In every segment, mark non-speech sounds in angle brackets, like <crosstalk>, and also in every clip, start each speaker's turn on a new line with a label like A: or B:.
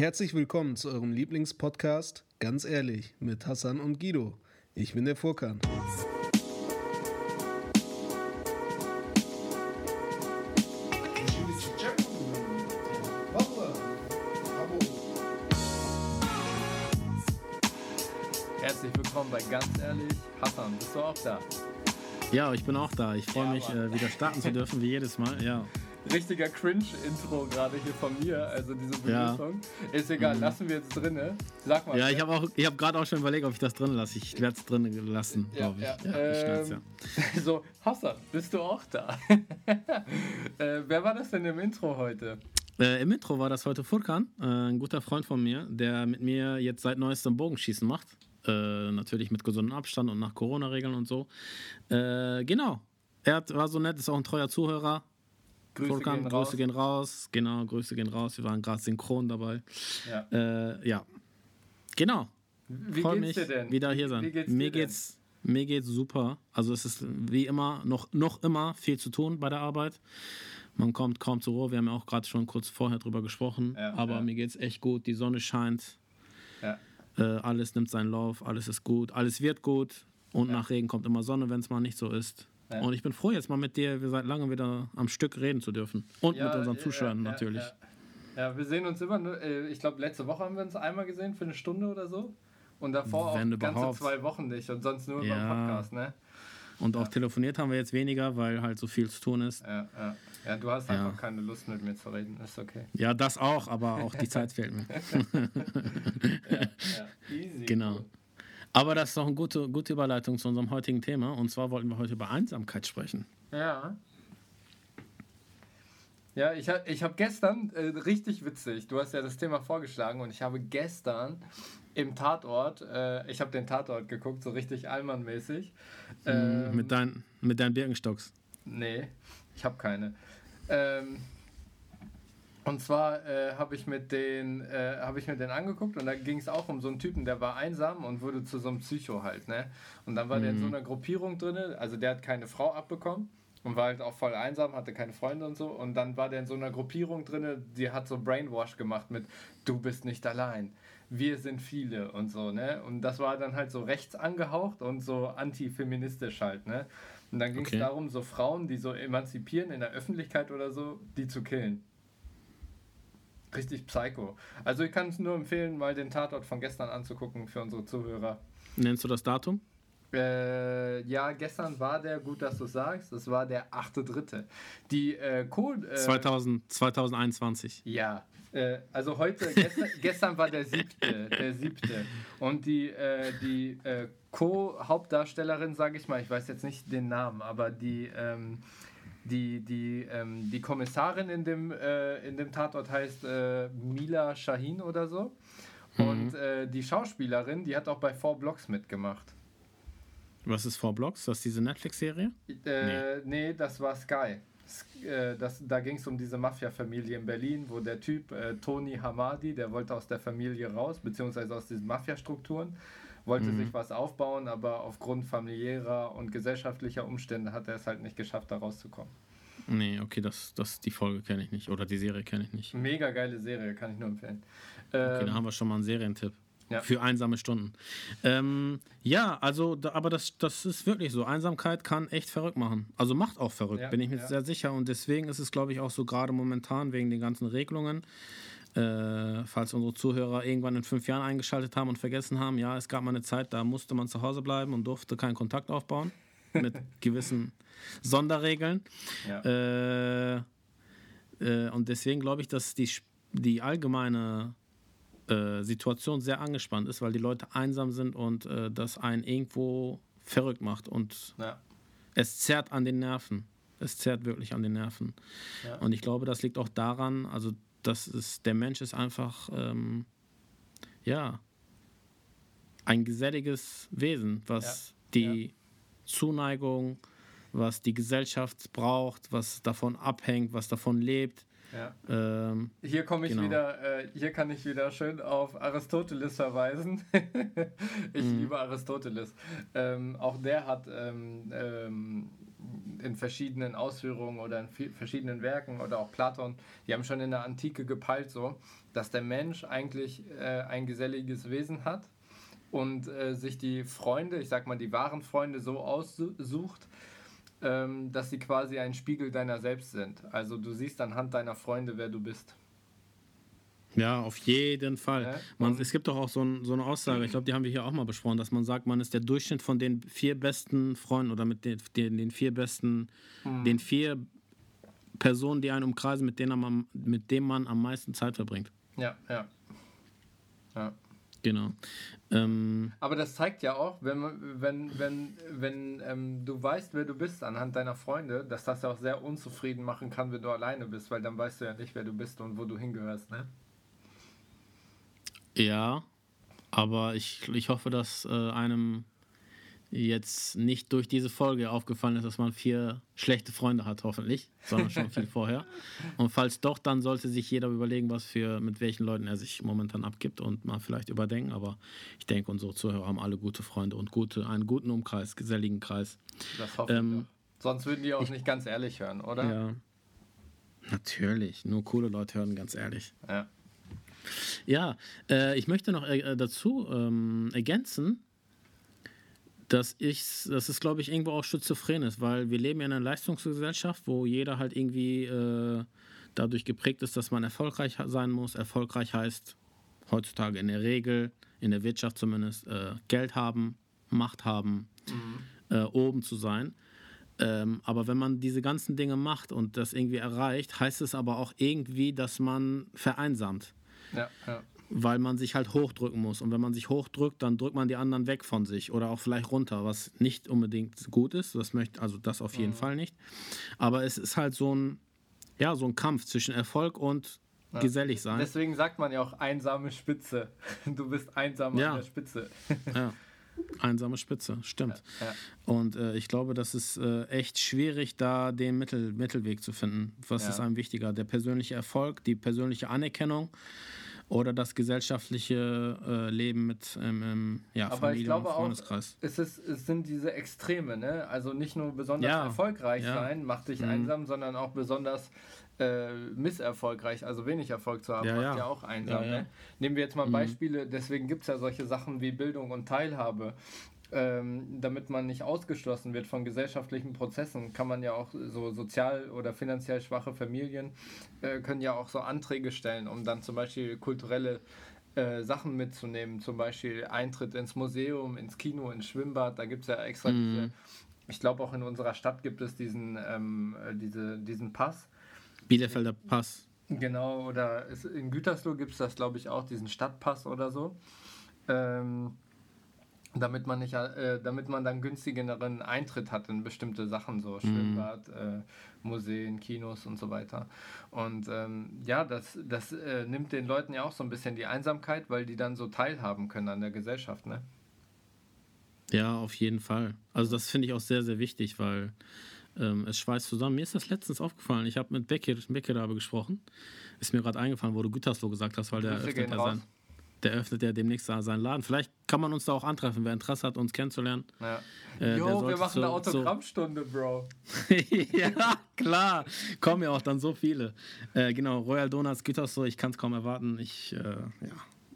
A: Herzlich willkommen zu eurem Lieblingspodcast, ganz ehrlich, mit Hassan und Guido. Ich bin der Furkan.
B: Herzlich willkommen bei Ganz Ehrlich. Hassan, bist du auch da?
C: Ja, ich bin auch da. Ich freue
B: Ja,
C: mich, äh, wieder starten zu dürfen, wie jedes Mal. Ja.
B: Richtiger Cringe-Intro gerade hier von mir, also diese
C: Ja.
B: Begrüßung. Ist egal, lassen wir jetzt drinne. Sag mal.
C: Ja,
B: wer-
C: ich habe auch, ich habe gerade auch schon überlegt, ob ich das drin lasse. Ich werde es drin lassen,
B: Ja,
C: glaube ich.
B: ja.
C: Ja, ich schneid's, ja.
B: Ähm, <laughs> So, Hassan, bist du auch da? <laughs> äh, wer war das denn im Intro heute?
C: Äh, Im Intro war das heute Furkan, äh, ein guter Freund von mir, der mit mir jetzt seit neuestem Bogenschießen macht. Äh, natürlich mit gesundem Abstand und nach Corona-Regeln und so. Äh, genau. Er war so nett, ist auch ein treuer Zuhörer.
B: Grüße
C: Furkan,
B: gehen raus.
C: Grüße gehen raus. Genau, Grüße gehen raus. Wir waren gerade synchron dabei.
B: Ja.
C: Äh, ja. Genau.
B: Wie
C: Freue
B: geht's
C: mich,
B: dir denn?
C: wieder hier sein.
B: Wie geht's
C: mir geht's mir geht's super. Also es ist wie immer noch noch immer viel zu tun bei der Arbeit. Man kommt kaum zur Ruhe. Wir haben ja auch gerade schon kurz vorher drüber gesprochen.
B: Ja,
C: aber
B: ja.
C: mir geht's echt gut. Die Sonne scheint.
B: denn? Ja.
C: Äh, alles nimmt seinen Lauf. Alles ist gut. Alles wird gut. Und nach Regen kommt immer Sonne, wenn es mal nicht so ist.
B: Ja.
C: Und ich bin froh, jetzt mal mit dir seit langem wieder am Stück reden zu dürfen. Und
B: Ja,
C: mit unseren
B: ja,
C: Zuschauern
B: ja,
C: natürlich.
B: Ja, ja, wir sehen uns immer, nur- äh, ich glaube, letzte Woche haben wir uns einmal gesehen für eine Stunde oder so. Und davor
C: Wenn
B: auch ganze
C: überhaupt.
B: zwei Wochen nicht und sonst nur über den
C: Ja.
B: Podcast, ne?
C: Und auch telefoniert haben wir jetzt weniger, weil halt so viel zu tun ist.
B: Ja, ja. ja du hast
C: Ja.
B: einfach keine Lust mit mir zu reden, ist okay.
C: Ja, das auch, aber auch die Zeit fehlt mir. <laughs>
B: Ja, <laughs> easy.
C: Genau. Aber das ist doch eine gute, gute Überleitung zu unserem heutigen Thema. Und zwar wollten wir heute über Einsamkeit sprechen.
B: Ja. Ja, ich, ich habe gestern, äh, richtig witzig, du hast ja das Thema vorgeschlagen und ich habe gestern im Tatort, äh, ich habe den Tatort geguckt, so richtig Allmann-mäßig. Ähm,
C: mit, dein, mit deinen Birkenstocks.
B: Nee, ich habe keine. Ähm, und zwar äh, habe ich mit den äh, habe ich mir den angeguckt und da ging es auch um so einen Typen, der war einsam und wurde zu so einem Psycho halt, ne? Und dann war der in so einer Gruppierung drin, also der hat keine Frau abbekommen und war halt auch voll einsam, hatte keine Freunde und so und dann war der in so einer Gruppierung drin, die hat so Brainwash gemacht mit du bist nicht allein. Wir sind viele und so, ne? Und das war dann halt so rechts angehaucht und so antifeministisch halt, ne? Und dann ging es
C: Okay.
B: darum, so Frauen, die so emanzipieren in der Öffentlichkeit oder so, die zu killen. Richtig psycho. Also ich kann es nur empfehlen, mal den Tatort von gestern anzugucken für unsere Zuhörer.
C: Nennst du das Datum?
B: Äh, ja, gestern war der, gut, dass du sagst, es war der 8.3. Die äh, Code. Äh,
C: 2000, 2021.
B: ja, äh, also heute, gestern, <laughs> gestern war der siebte, der siebte. Und die, äh, die äh, Co-Hauptdarstellerin, sage ich mal, ich weiß jetzt nicht den Namen, aber die, ähm, die, die, ähm, die Kommissarin in dem, äh, in dem Tatort heißt äh, Mila Shahin oder so. Und äh, die Schauspielerin, die hat auch bei Four Blocks mitgemacht.
C: Was ist Four Blocks? Das ist diese Netflix-Serie?
B: Äh, nee. das war Sky. Äh, das, da ging es um diese Mafia-Familie in Berlin, wo der Typ äh, Tony Hamadi, der wollte aus der Familie raus, beziehungsweise aus diesen Mafia-Strukturen, wollte sich was aufbauen, aber aufgrund familiärer und gesellschaftlicher Umstände hat er es halt nicht geschafft, da rauszukommen.
C: Nee, okay, das, das, die Folge kenne ich nicht. Oder die Serie kenne ich nicht.
B: Mega geile Serie, kann ich nur empfehlen.
C: Okay,
B: Ähm,
C: da haben wir schon mal einen Serientipp.
B: Ja.
C: Für einsame Stunden. Ähm, ja, also, da, aber das, das ist wirklich so. Einsamkeit kann echt verrückt machen. Also macht auch verrückt,
B: Ja,
C: bin ich mir
B: ja.
C: sehr sicher. Und deswegen ist es, glaube ich, auch so gerade momentan wegen den ganzen Regelungen. Äh, falls unsere Zuhörer irgendwann in fünf Jahren eingeschaltet haben und vergessen haben, ja, es gab mal eine Zeit, da musste man zu Hause bleiben und durfte keinen Kontakt aufbauen. <laughs> Mit gewissen Sonderregeln.
B: ja.
C: Äh, äh, und deswegen glaube ich, dass die, die allgemeine äh, Situation sehr angespannt ist, weil die Leute einsam sind und äh, das einen irgendwo verrückt macht. Und
B: ja.
C: es zerrt an den Nerven. Es zerrt wirklich an den Nerven.
B: Ja.
C: Und ich glaube, das liegt auch daran, also das ist, der Mensch ist einfach, ähm, ja, ein geselliges Wesen, was
B: Ja,
C: die Zuneigung, was die Gesellschaft braucht, was davon abhängt, was davon lebt.
B: ja.
C: Ähm,
B: Hier komme ich
C: Genau.
B: wieder, äh, hier kann ich wieder schön auf Aristoteles verweisen. <laughs> ich
C: Mhm.
B: liebe Aristoteles. Ähm, auch der hat ähm, ähm, in verschiedenen Ausführungen oder in verschiedenen Werken oder auch Platon, die haben schon in der Antike gepeilt so, dass der Mensch eigentlich äh, ein geselliges Wesen hat und äh, sich die Freunde, ich sag mal die wahren Freunde so aussucht, ähm, dass sie quasi ein Spiegel deiner selbst sind. Also du siehst anhand deiner Freunde, wer du bist.
C: Ja, auf jeden Fall. Man, es gibt doch auch so, ein, so eine Aussage, ich glaube, die haben wir hier auch mal besprochen, dass man sagt, man ist der Durchschnitt von den vier besten Freunden oder mit den, den, den vier besten, mhm. den vier Personen, die einen umkreisen, mit denen, man, mit denen man am meisten Zeit verbringt.
B: Ja, ja. Ja.
C: Genau. Ähm,
B: Aber das zeigt ja auch, wenn, wenn, wenn, wenn ähm, du weißt, wer du bist anhand deiner Freunde, dass das ja auch sehr unzufrieden machen kann, wenn du alleine bist, weil dann weißt du ja nicht, wer du bist und wo du hingehörst, ne?
C: Ja, aber ich, ich hoffe, dass äh, einem jetzt nicht durch diese Folge aufgefallen ist, dass man vier schlechte Freunde hat, hoffentlich, sondern schon viel <laughs> vorher. Und falls doch, dann sollte sich jeder überlegen, was für, mit welchen Leuten er sich momentan abgibt und mal vielleicht überdenken. Aber ich denke, unsere Zuhörer haben alle gute Freunde und gute, einen guten Umkreis, geselligen Kreis.
B: Das hoffe ähm, ich. Sonst würden die auch ich, nicht ganz ehrlich hören, oder?
C: Ja. Natürlich. Nur coole Leute hören ganz ehrlich.
B: Ja.
C: Ja, äh, ich möchte noch äh, dazu ähm, ergänzen, dass ich, dass es glaube ich irgendwo auch schizophren ist, weil wir leben ja in einer Leistungsgesellschaft, wo jeder halt irgendwie äh, dadurch geprägt ist, dass man erfolgreich sein muss. Erfolgreich heißt heutzutage in der Regel, in der Wirtschaft zumindest, äh, Geld haben, Macht haben, mhm. äh, oben zu sein. Ähm, aber wenn man diese ganzen Dinge macht und das irgendwie erreicht, heißt es aber auch irgendwie, dass man vereinsamt.
B: Ja, ja
C: weil man sich halt hochdrücken muss. Und wenn man sich hochdrückt, dann drückt man die anderen weg von sich oder auch vielleicht runter, was nicht unbedingt gut ist. Das möchte, also das auf jeden mhm. Fall nicht. Aber es ist halt so ein, ja, so ein Kampf zwischen Erfolg und ja. gesellig sein.
B: Deswegen sagt man ja auch einsame Spitze. <laughs> Du bist einsam ja. an der Spitze. <laughs>
C: ja. Einsame Spitze, stimmt. Ja, ja. Und äh, ich glaube, das ist äh, echt schwierig, da den Mittel, Mittelweg zu finden. Was ja. ist einem wichtiger? Der persönliche Erfolg, die persönliche Anerkennung oder das gesellschaftliche äh, Leben mit ähm, ja,
B: Aber
C: Familie
B: ich glaube und Freundeskreis. Auch, es, ist, es sind diese Extreme, ne? Also nicht nur besonders
C: ja,
B: erfolgreich ja. sein, macht dich mhm. einsam, sondern auch besonders äh, misserfolgreich, also wenig Erfolg zu haben,
C: ja,
B: macht ja, auch einsam. Ne? Nehmen wir jetzt mal mhm. Beispiele, deswegen gibt es ja solche Sachen wie Bildung und Teilhabe ähm, damit man nicht ausgeschlossen wird von gesellschaftlichen Prozessen, kann man ja auch so sozial oder finanziell schwache Familien äh, können ja auch so Anträge stellen, um dann zum Beispiel kulturelle äh, Sachen mitzunehmen, zum Beispiel Eintritt ins Museum, ins Kino, ins Schwimmbad. Da gibt es ja extra mhm. diese, ich glaube auch in unserer Stadt gibt es diesen, ähm, äh, diese, diesen Pass.
C: Bielefelder Pass.
B: Genau, oder in Gütersloh gibt es das, glaube ich, auch, diesen Stadtpass oder so. Ähm, damit man nicht, äh, damit man dann günstigeren Eintritt hat in bestimmte Sachen, so mhm. Schwimmbad, äh, Museen, Kinos und so weiter. Und ähm, ja, das, das äh, nimmt den Leuten ja auch so ein bisschen die Einsamkeit, weil die dann so teilhaben können an der Gesellschaft, ne?
C: Ja, auf jeden Fall. Also das finde ich auch sehr, sehr wichtig, weil ähm, es schweißt zusammen. Mir ist das letztens aufgefallen. Ich habe mit Becker, Becker darüber gesprochen. Ist mir gerade eingefallen, wo du Gütersloh gesagt hast, weil der öffnet ja sein der öffnet ja demnächst seinen Laden. Vielleicht kann man uns da auch antreffen, wer Interesse hat, uns kennenzulernen.
B: Ja. Äh, jo, wir machen so, eine Autogrammstunde, so Bro. <laughs>
C: ja, klar. Kommen ja auch dann so viele. Äh, genau, Royal Donuts so, ich kann es kaum erwarten. Ich, äh, ja,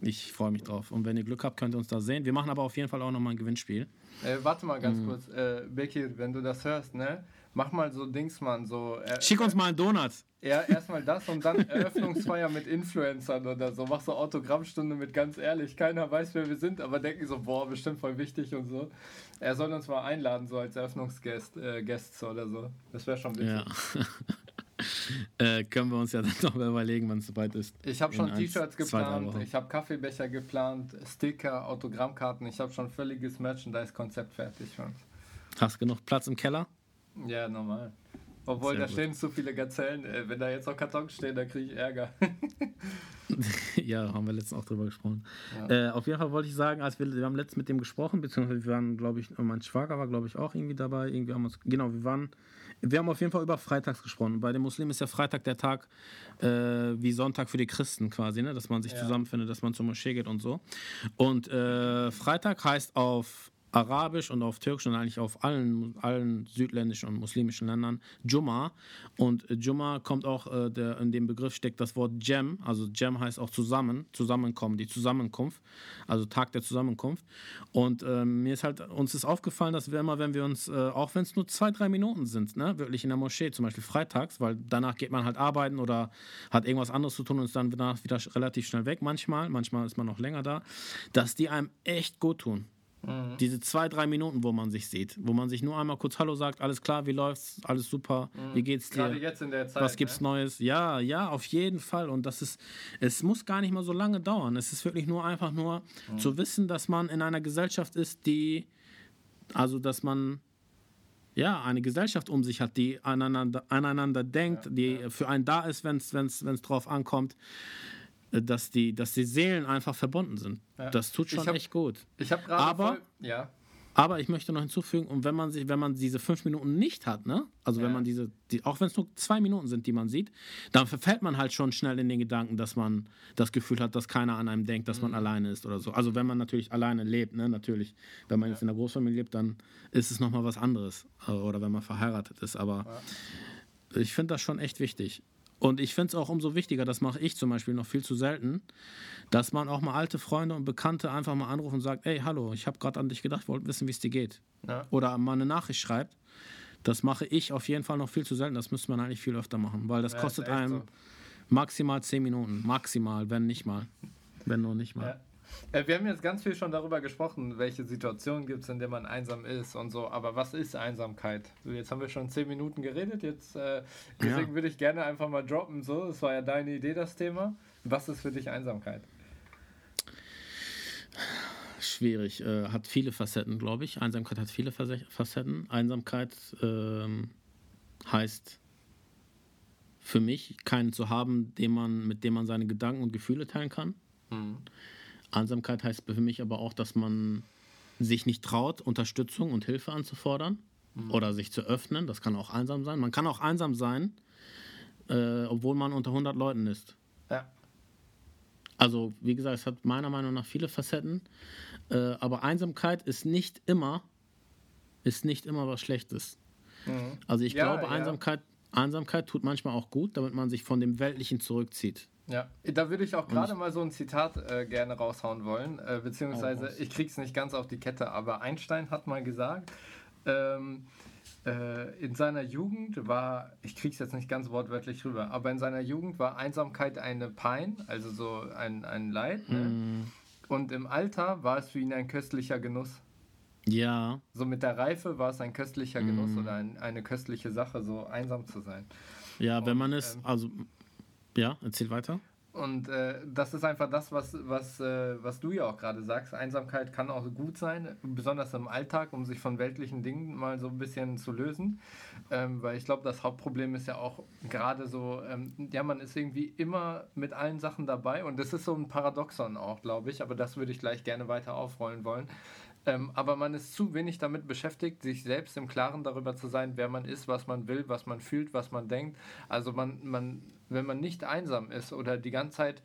C: ich freue mich drauf. Und wenn ihr Glück habt, könnt ihr uns da sehen. Wir machen aber auf jeden Fall auch nochmal ein Gewinnspiel.
B: Äh, warte mal ganz mhm. kurz. Äh, Becky, wenn du das hörst, ne? Mach mal so Dings, Mann. So,
C: äh, Schick uns mal einen Donut.
B: Ja, erstmal das und dann Eröffnungsfeier mit Influencern oder so. Mach so Autogrammstunde mit ganz ehrlich. Keiner weiß, wer wir sind, aber denken so, boah, bestimmt voll wichtig und so. Er soll uns mal einladen, so als Eröffnungsgäste äh, oder so. Das wäre schon witzig.
C: Ja. <laughs> äh, können wir uns ja dann noch überlegen, wann es soweit ist.
B: Ich habe schon T-Shirts geplant, ich habe Kaffeebecher geplant, Sticker, Autogrammkarten. Ich habe schon völliges Merchandise-Konzept fertig.
C: Hast du genug Platz im Keller?
B: Ja, normal. Obwohl, Sehr da gut. stehen zu viele Gazellen. Äh, wenn da jetzt noch Kartons stehen, dann kriege ich Ärger. <laughs>
C: ja, haben wir letztens auch drüber gesprochen. Ja. Äh, auf jeden Fall wollte ich sagen, als wir, wir haben letztens mit dem gesprochen, beziehungsweise wir waren, glaube ich, mein Schwager war, glaube ich, auch irgendwie dabei. Irgendwie haben uns, genau, wir waren, wir haben auf jeden Fall über Freitags gesprochen. Bei den Muslimen ist ja Freitag der Tag äh, wie Sonntag für die Christen quasi, ne? dass man sich ja. zusammenfindet, dass man zur Moschee geht und so. Und äh, Freitag heißt auf Arabisch und auf Türkisch und eigentlich auf allen, allen südländischen und muslimischen Ländern Jumma. Und Jumma kommt auch, äh, der, in dem Begriff steckt das Wort Jem. Also Jem heißt auch zusammen, zusammenkommen, die Zusammenkunft. Also Tag der Zusammenkunft. Und äh, mir ist halt, uns ist aufgefallen, dass wir immer, wenn wir uns, äh, auch wenn es nur zwei, drei Minuten sind, ne, wirklich in der Moschee, zum Beispiel freitags, weil danach geht man halt arbeiten oder hat irgendwas anderes zu tun und ist dann danach wieder relativ schnell weg manchmal. Manchmal ist man noch länger da. Dass die einem echt gut tun. Mhm. Diese zwei, drei Minuten, wo man sich sieht, wo man sich nur einmal kurz Hallo sagt, alles klar, wie läuft's, alles super, mhm. wie geht's dir?
B: Gerade jetzt in der Zeit.
C: Was gibt's ne? Neues? Ja, ja, auf jeden Fall. Und das ist, es muss gar nicht mal so lange dauern. Es ist wirklich nur einfach nur mhm. zu wissen, dass man in einer Gesellschaft ist, die, also dass man ja, eine Gesellschaft um sich hat, die aneinander, aneinander denkt, ja, die ja. für einen da ist, wenn es drauf ankommt. Äh, dass die, dass die Seelen einfach verbunden sind. Ja. Das tut schon hab, echt gut.
B: Ich habe gerade.
C: Aber, voll, ja. aber ich möchte noch hinzufügen, und wenn man sich, wenn man diese fünf Minuten nicht hat, ne? Also ja. wenn man diese, die, auch wenn es nur zwei Minuten sind, die man sieht, dann verfällt man halt schon schnell in den Gedanken, dass man das Gefühl hat, dass keiner an einem denkt, dass mhm. man alleine ist oder so. Also wenn man natürlich alleine lebt, ne? Natürlich. Wenn man jetzt in der Großfamilie lebt, dann ist es nochmal was anderes. Äh, oder wenn man verheiratet ist. Aber ich finde das schon echt wichtig. Und ich finde es auch umso wichtiger, das mache ich zum Beispiel noch viel zu selten, dass man auch mal alte Freunde und Bekannte einfach mal anruft und sagt, ey, hallo, ich habe gerade an dich gedacht, wollte wissen, wie es dir geht. Ja. Oder mal eine Nachricht schreibt. Das mache ich auf jeden Fall noch viel zu selten. Das müsste man eigentlich viel öfter machen, weil das ja, kostet einem so. maximal zehn Minuten. Maximal, wenn nicht mal. Wenn nur nicht mal. Ja.
B: Äh, wir haben jetzt ganz viel schon darüber gesprochen, welche Situationen gibt es, in denen man einsam ist und so. Aber was ist Einsamkeit? Jetzt haben wir schon zehn Minuten geredet. Jetzt, äh, deswegen ja. würde ich gerne einfach mal droppen. So, das war ja deine Idee, das Thema. Was ist für dich Einsamkeit?
C: Schwierig. Äh, hat viele Facetten, glaube ich. Einsamkeit hat viele Facetten. Einsamkeit ähm, heißt für mich keinen zu haben, den man, mit dem man seine Gedanken und Gefühle teilen kann. Mhm. Einsamkeit heißt für mich aber auch, dass man sich nicht traut, Unterstützung und Hilfe anzufordern mhm. oder sich zu öffnen. Das kann auch einsam sein. Man kann auch einsam sein, äh, obwohl man unter 100 Leuten ist. Ja. Also, wie gesagt, es hat meiner Meinung nach viele Facetten. Äh, aber Einsamkeit ist nicht immer, ist nicht immer was Schlechtes. Mhm. Also, ich ja, glaube, Einsamkeit, ja. Einsamkeit tut manchmal auch gut, damit man sich von dem Weltlichen zurückzieht.
B: Ja, da würde ich auch gerade mal so ein Zitat äh, gerne raushauen wollen, äh, beziehungsweise ich krieg's nicht ganz auf die Kette, aber Einstein hat mal gesagt, ähm, äh, in seiner Jugend war, ich krieg's jetzt nicht ganz wortwörtlich rüber, aber in seiner Jugend war Einsamkeit eine Pein, also so ein, ein Leid. Ne? Mm. Und im Alter war es für ihn ein köstlicher Genuss.
C: Ja.
B: So mit der Reife war es ein köstlicher Genuss mm. oder ein, eine köstliche Sache, so einsam zu sein.
C: Ja, Und, wenn man es, ähm, also ja, erzähl weiter.
B: Und äh, das ist einfach das, was, was, äh, was du ja auch gerade sagst. Einsamkeit kann auch gut sein, besonders im Alltag, um sich von weltlichen Dingen mal so ein bisschen zu lösen. Ähm, weil ich glaube, das Hauptproblem ist ja auch gerade so, ähm, ja, man ist irgendwie immer mit allen Sachen dabei. Und das ist so ein Paradoxon auch, glaube ich. Aber das würde ich gleich gerne weiter aufrollen wollen. Ähm, aber man ist zu wenig damit beschäftigt, sich selbst im Klaren darüber zu sein, wer man ist, was man will, was man fühlt, was man denkt. Also man, man, wenn man nicht einsam ist oder die ganze Zeit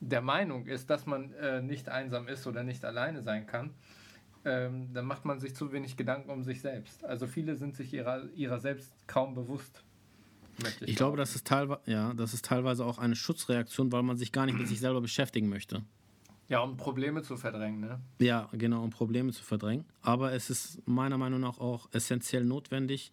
B: der Meinung ist, dass man äh, nicht einsam ist oder nicht alleine sein kann, ähm, dann macht man sich zu wenig Gedanken um sich selbst. Also viele sind sich ihrer, ihrer selbst kaum bewusst.
C: Ich, ich glaube, das ist, teilweise, ja, das ist teilweise auch eine Schutzreaktion, weil man sich gar nicht mit sich selber beschäftigen möchte.
B: Ja, um Probleme zu verdrängen, ne?
C: Ja, genau, um Probleme zu verdrängen. Aber es ist meiner Meinung nach auch essentiell notwendig,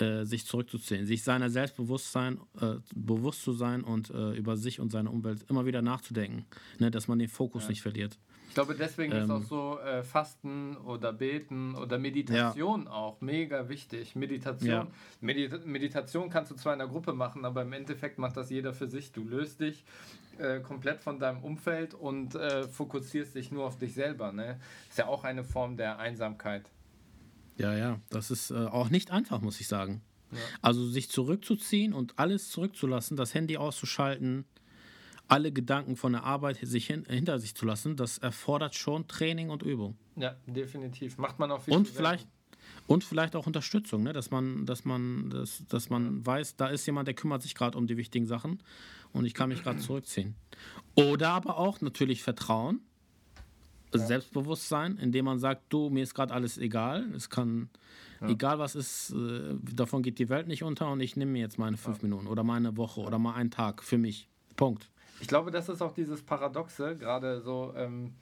C: äh, sich zurückzuziehen, sich seiner Selbstbewusstsein äh, bewusst zu sein und äh, über sich und seine Umwelt immer wieder nachzudenken, ne, dass man den Fokus ja. nicht verliert.
B: Ich glaube, deswegen ähm, ist auch so äh, Fasten oder Beten oder Meditation ja. auch mega wichtig. Meditation. Ja. Medita Meditation kannst du zwar in einer Gruppe machen, aber im Endeffekt macht das jeder für sich. Du löst dich äh, komplett von deinem Umfeld und fokussierst dich nur auf dich selber. Ne? Ist ja auch eine Form der Einsamkeit.
C: Ja, ja, das ist äh, auch nicht einfach, muss ich sagen. Ja. Also sich zurückzuziehen und alles zurückzulassen, das Handy auszuschalten, alle Gedanken von der Arbeit sich hin, hinter sich zu lassen, das erfordert schon Training und Übung.
B: Ja, definitiv. Macht man auch viel.
C: Und vielleicht, und vielleicht auch Unterstützung, ne? dass man, dass man, dass, dass man weiß, da ist jemand, der kümmert sich gerade um die wichtigen Sachen und ich kann mich <clears throat> gerade zurückziehen. Oder aber auch natürlich Vertrauen. Selbstbewusstsein, indem man sagt, du, mir ist gerade alles egal. Es kann, ja. egal was ist, äh, davon geht die Welt nicht unter und ich nehme mir jetzt meine fünf ja. Minuten oder meine Woche oder mal einen Tag für mich. Punkt.
B: Ich glaube, das ist auch dieses Paradoxe, gerade so ähm,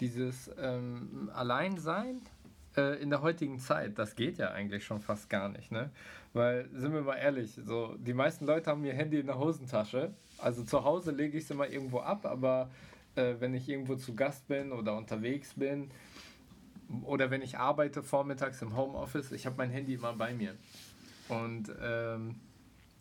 B: dieses ähm, Alleinsein äh, in der heutigen Zeit. Das geht ja eigentlich schon fast gar nicht, ne? Weil, sind wir mal ehrlich, so, die meisten Leute haben ihr Handy in der Hosentasche. Also zu Hause lege ich es immer irgendwo ab, aber äh, wenn ich irgendwo zu Gast bin oder unterwegs bin oder wenn ich arbeite vormittags im Homeoffice, ich habe mein Handy immer bei mir. Und ähm,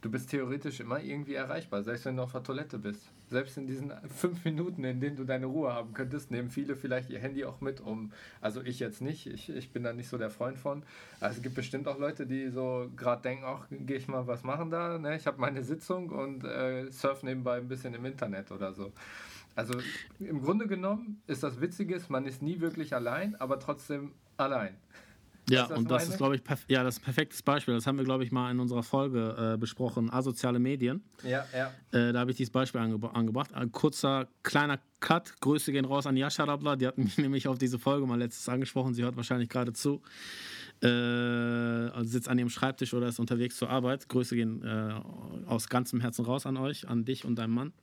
B: du bist theoretisch immer irgendwie erreichbar, selbst wenn du auf der Toilette bist. Selbst in diesen <laughs> fünf Minuten, in denen du deine Ruhe haben könntest, nehmen viele vielleicht ihr Handy auch mit, um. Also ich jetzt nicht, ich, ich bin da nicht so der Freund von. Also es gibt bestimmt auch Leute, die so gerade denken, ach, gehe ich mal was machen da, ne? ich habe meine Sitzung und äh, surf nebenbei ein bisschen im Internet oder so. Also im Grunde genommen ist das Witzige, man ist nie wirklich allein, aber trotzdem allein.
C: Ja, das und das ist, glaube ich, ja, das ist ein perfektes Beispiel. Das haben wir, glaube ich, mal in unserer Folge äh, besprochen, asoziale Medien.
B: Ja, ja.
C: Äh, da habe ich dieses Beispiel angeb angebracht. Ein kurzer, kleiner Cut. Grüße gehen raus an Jascha Rabla. Die hat <laughs> mich nämlich auf diese Folge mal letztes angesprochen. Sie hört wahrscheinlich gerade zu äh, also sitzt an ihrem Schreibtisch oder ist unterwegs zur Arbeit. Grüße gehen äh, aus ganzem Herzen raus an euch, an dich und deinen Mann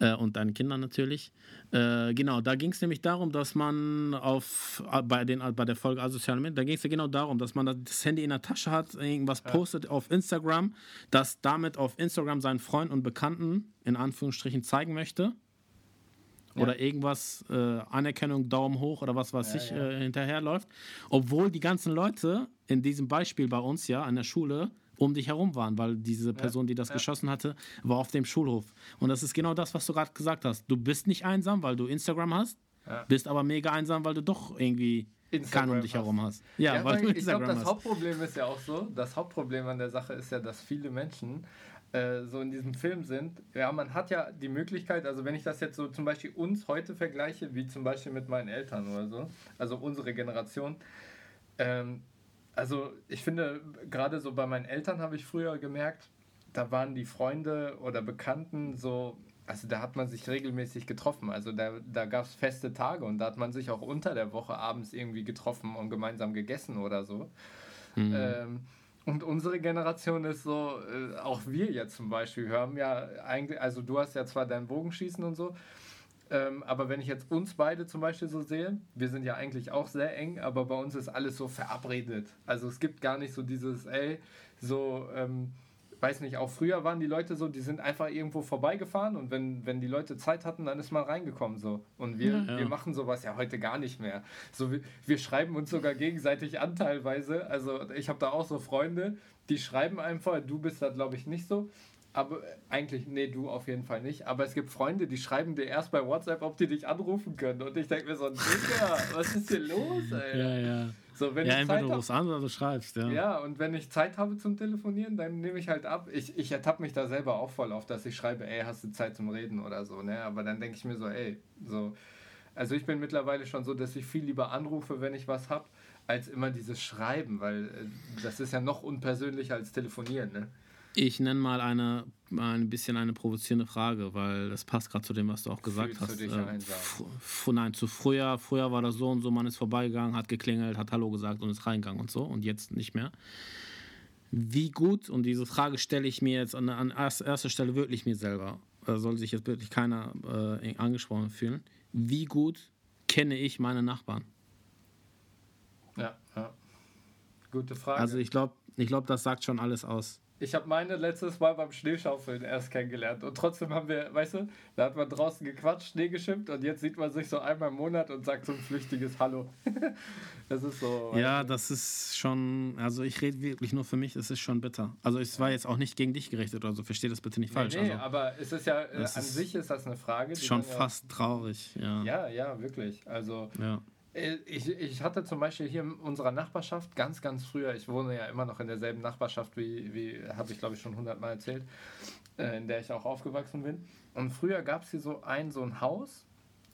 C: äh, und deinen Kindern natürlich. Äh, genau, da ging es nämlich darum, dass man auf äh, bei, den, bei der Folge Asoziale Medien, da ging es ja genau darum, dass man das Handy in der Tasche hat, irgendwas ja. postet auf Instagram, das damit auf Instagram seinen Freunden und Bekannten in Anführungsstrichen zeigen möchte oder irgendwas, äh, Anerkennung, Daumen hoch oder was weiß ja, ich, ja. Äh, hinterherläuft. Obwohl die ganzen Leute in diesem Beispiel bei uns ja an der Schule um dich herum waren, weil diese Person, die das geschossen hatte, war auf dem Schulhof. Und das ist genau das, was du gerade gesagt hast. Du bist nicht einsam, weil du Instagram hast, bist aber mega einsam, weil du doch irgendwie keinen um dich herum hast.
B: Ja, weil, weil ich glaube, das. Hauptproblem ist ja auch so, das Hauptproblem an der Sache ist ja, dass viele Menschen äh, so in diesem Film sind, ja, man hat ja die Möglichkeit, also wenn ich das jetzt so zum Beispiel uns heute vergleiche, wie zum Beispiel mit meinen Eltern oder so, also unsere Generation, ähm, also ich finde, gerade so bei meinen Eltern habe ich früher gemerkt, da waren die Freunde oder Bekannten so, also da hat man sich regelmäßig getroffen. Also da, da gab es feste Tage und da hat man sich auch unter der Woche abends irgendwie getroffen und gemeinsam gegessen oder so. Mhm. Ähm, und unsere Generation ist so, äh, auch wir jetzt zum Beispiel, wir haben ja eigentlich, also du hast ja zwar dein Bogenschießen und so, ähm, aber wenn ich jetzt uns beide zum Beispiel so sehe, wir sind ja eigentlich auch sehr eng, aber bei uns ist alles so verabredet. Also es gibt gar nicht so dieses, ey, so, ähm, weiß nicht, auch früher waren die Leute so, die sind einfach irgendwo vorbeigefahren und wenn, wenn die Leute Zeit hatten, dann ist man reingekommen so. Und wir, ja. wir machen sowas ja heute gar nicht mehr. So, wir, wir schreiben uns sogar gegenseitig an teilweise. Also ich habe da auch so Freunde, die schreiben einfach, du bist da glaube ich nicht so. Aber eigentlich, nee, du auf jeden Fall nicht. Aber es gibt Freunde, die schreiben dir erst bei WhatsApp, ob die dich anrufen können. Und ich denke mir so, Digga, was ist hier los, ey?
C: Ja, ja.
B: So, wenn
C: ja, entweder du rufst an oder du schreibst, ja.
B: Ja, und wenn ich Zeit habe zum Telefonieren, dann nehme ich halt ab. Ich, ich ertappe mich da selber auch voll auf, dass ich schreibe, ey, hast du Zeit zum Reden oder so, ne? Aber dann denke ich mir so, ey, so. Also ich bin mittlerweile schon so, dass ich viel lieber anrufe, wenn ich was habe, als immer dieses Schreiben, weil äh, das ist ja noch unpersönlicher als telefonieren, ne?
C: Ich nenne mal eine, ein bisschen eine provozierende Frage, weil das passt gerade zu dem, was du auch gesagt
B: Fühlst
C: hast.
B: Du dich
C: äh, nein, zu früher, früher war das so und so, man ist vorbeigegangen, hat geklingelt, hat Hallo gesagt und ist reingegangen und so und jetzt nicht mehr. Wie gut, und diese Frage stelle ich mir jetzt an, an erster Stelle wirklich mir selber, da soll sich jetzt wirklich keiner äh, angesprochen fühlen, wie gut kenne ich meine Nachbarn?
B: Ja, ja. Gute Frage.
C: Also ich glaube, ich glaub, das sagt schon alles aus.
B: Ich habe meine letztes Mal beim Schneeschaufeln erst kennengelernt. Und trotzdem haben wir, weißt du, da hat man draußen gequatscht, Schnee geschippt und jetzt sieht man sich so einmal im Monat und sagt so ein flüchtiges Hallo. <laughs> das ist so.
C: Ja, das ist schon, also ich rede wirklich nur für mich, es ist schon bitter. Also es war jetzt auch nicht gegen dich gerichtet oder so, verstehe das bitte nicht falsch.
B: Nee,
C: also,
B: aber es ist ja, äh, an sich ist das eine Frage.
C: Ist schon fast ja, traurig, ja.
B: Ja, ja, wirklich. Also.
C: Ja.
B: Ich, ich hatte zum Beispiel hier in unserer Nachbarschaft ganz, ganz früher, ich wohne ja immer noch in derselben Nachbarschaft, wie, wie habe ich glaube ich schon hundertmal erzählt, äh, in der ich auch aufgewachsen bin. Und früher gab es hier so ein, so ein Haus